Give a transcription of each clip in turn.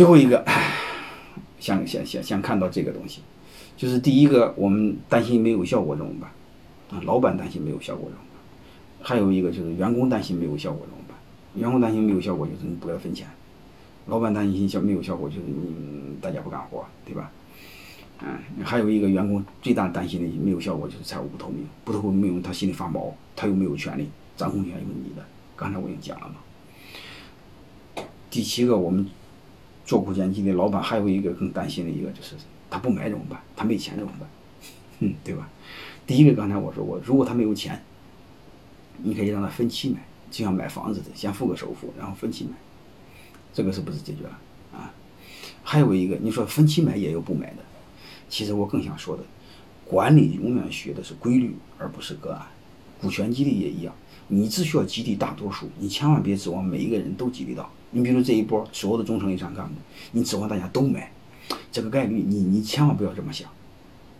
最后一个，想想想想看到这个东西，就是第一个，我们担心没有效果怎么办？啊，老板担心没有效果怎么办？还有一个就是员工担心没有效果怎么办？员工担心没有效果就是你不给他分钱，老板担心效没有效果就是你大家不干活，对吧？嗯，还有一个员工最大担心的没有效果就是财务不透明，不透明他心里发毛，他又没有权利，掌控权有你的。刚才我已经讲了嘛。第七个，我们做股权激励，老板还有一个更担心的一个就是他不买怎么办？他没钱怎么办？嗯，对吧？第一个刚才我说过，如果他没有钱，你可以让他分期买，就像买房子的，先付个首付，然后分期买，这个是不是解决了啊？还有一个，你说分期买也有不买的。其实我更想说的，管理永远学的是规律，而不是个案。股权激励也一样，你只需要激励大多数，你千万别指望每一个人都激励到。你比如这一波所有的中层以上干部，你指望大家都买，这个概率你你千万不要这么想，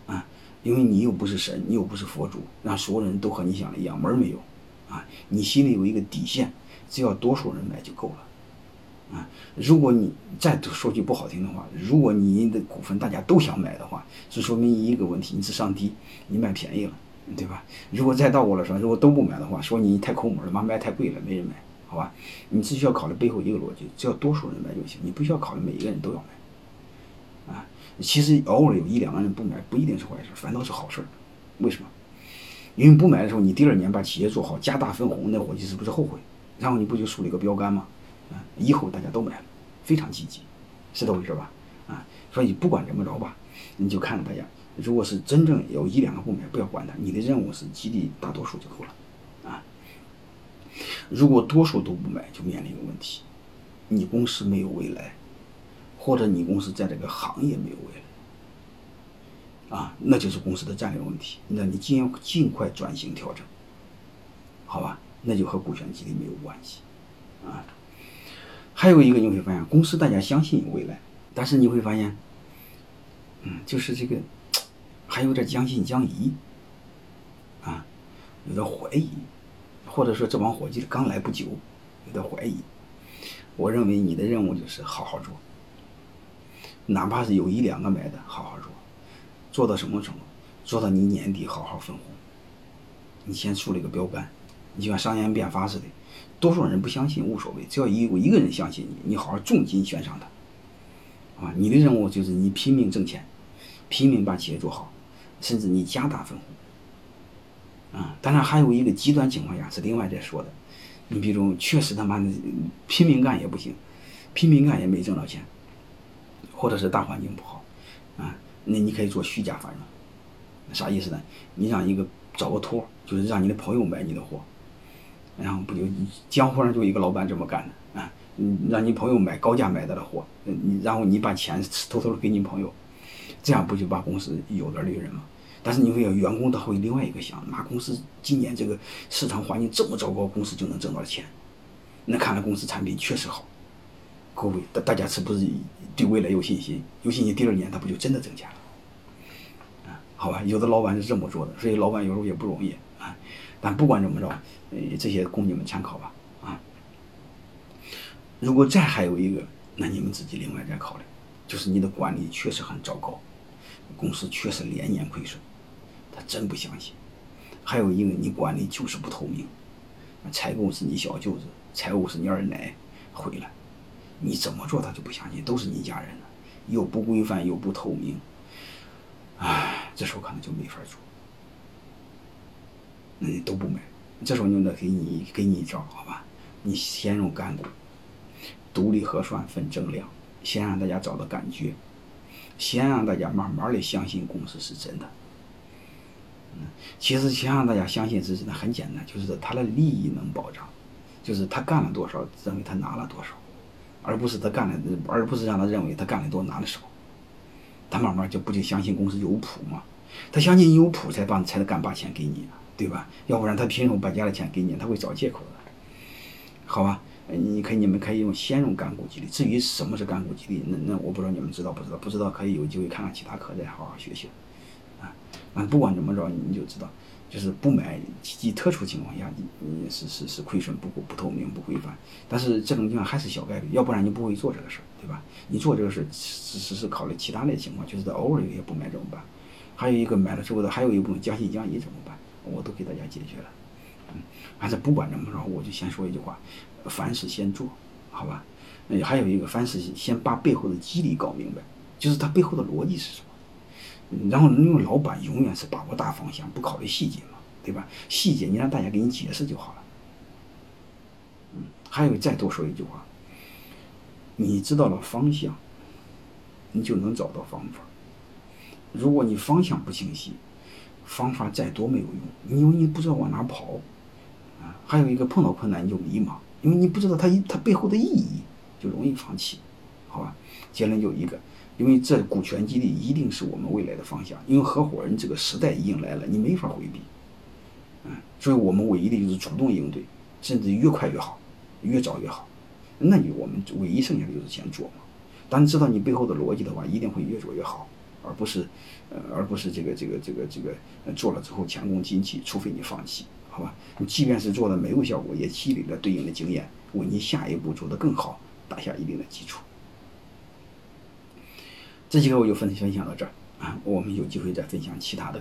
啊，因为你又不是神，你又不是佛祖，让所有人都和你想的一样，门没有，啊，你心里有一个底线，只要多数人买就够了。啊，如果你再说句不好听的话，如果你的股份大家都想买的话，这说明一个问题，你智商低，你买便宜了，对吧？如果再倒过来说，如果都不买的话，说你太抠门了，妈卖太贵了，没人买，好吧？你只需要考虑背后一个逻辑，只要多数人买就行，你不需要考虑每一个人都要买。啊，其实偶尔有一两个人不买，不一定是坏事，反倒是好事。为什么？因为不买的时候，你第二年把企业做好，加大分红，那伙计是不是后悔？然后你不就树立一个标杆吗？啊，以后大家都买，非常积极，是这回事吧？啊，所以不管怎么着吧，你就看着大家，如果是真正有一两个不买，不要管他，你的任务是激励大多数就够了，如果多数都不买，就面临一个问题，你公司没有未来，或者你公司在这个行业没有未来，啊，那就是公司的战略问题，那你尽尽快转型调整，好吧？那就和股权激励没有关系，啊。还有一个你会发现，公司大家相信有未来，但是你会发现，嗯，就是这个还有点将信将疑，啊，有点怀疑，或者说这帮伙计刚来不久，有点怀疑。我认为你的任务就是好好做，哪怕是有一两个买的，好好做，做到什么程度？做到你年底好好分红。你先树立个标杆，你就像商鞅变法似的。多数人不相信无所谓，只要有一个人相信你，你好好重金悬赏他，啊，你的任务就是你拼命挣钱，拼命把企业做好，甚至你加大分红，啊，当然还有一个极端情况下是另外再说的，你比如确实他妈的拼命干也不行，拼命干也没挣到钱，或者是大环境不好，啊，那你可以做虚假繁荣，啥意思呢？你让一个找个托，就是让你的朋友买你的货。然后不就江湖上就一个老板这么干的啊？嗯，让你朋友买高价买到的货，你然后你把钱偷偷的给你朋友，这样不就把公司有点利润吗？但是你会有员工他会另外一个想，那公司今年这个市场环境这么糟糕，公司就能挣到钱，那看来公司产品确实好。各位大大家是不是对未来有信心？有信心，第二年他不就真的挣钱了？啊，好吧，有的老板是这么做的，所以老板有时候也不容易啊。但不管怎么着，呃，这些供你们参考吧，啊。如果再还有一个，那你们自己另外再考虑，就是你的管理确实很糟糕，公司确实连年亏损，他真不相信。还有一个，你管理就是不透明，采购是你小舅子，财务是你二奶，毁了，你怎么做他就不相信，都是你家人的，又不规范又不透明，唉，这时候可能就没法做。那你都不买，这时候就得给你给你一招，好吧？你先用干股，独立核算分增量，先让大家找到感觉，先让大家慢慢的相信公司是真的。其实先让大家相信是真的很简单，就是他的利益能保障，就是他干了多少，认为他拿了多少，而不是他干了，而不是让他认为他干的多拿的少，他慢慢就不就相信公司有谱吗？他相信有谱才把才能敢把钱给你。对吧？要不然他凭什么把家的钱给你？他会找借口的，好吧？你可以，你们可以用先用干股激励。至于什么是干股激励，那那我不知道你们知道不知道？不知道可以有机会看看其他课，再好好学习。啊，不管怎么着，你就知道，就是不买极特殊情况下，你是是是亏损不不透明不规范，但是这种情况还是小概率，要不然你不会做这个事儿，对吧？你做这个事只只是考虑其他的情况，就是偶尔有些不买怎么办？还有一个买了之后的，还有一部分降息降息怎么办？我都给大家解决了。嗯，反正不管怎么着，我就先说一句话：凡事先做，好吧？嗯，还有一个，凡事先把背后的机理搞明白，就是它背后的逻辑是什么。然后，因为老板永远是把握大方向，不考虑细节嘛，对吧？细节你让大家给你解释就好了。嗯，还有再多说一句话，你知道了方向，你就能找到方法。如果你方向不清晰，方法再多没有用，因为你不知道往哪跑。啊，还有一个碰到困难你就迷茫，因为你不知道它它背后的意义，就容易放弃，好吧？结论就一个。因为这股权激励一定是我们未来的方向，因为合伙人这个时代已经来了，你没法回避，嗯，所以我们唯一的就是主动应对，甚至越快越好，越早越好。那你我们唯一剩下的就是先做嘛。当你知道你背后的逻辑的话，一定会越做越好，而不是，呃，而不是这个这个这个这个做了之后前功尽弃，除非你放弃，好吧？你即便是做的没有效果，也积累了对应的经验，为你下一步做得更好打下一定的基础。这节课我就分分享到这儿啊，我们有机会再分享其他的。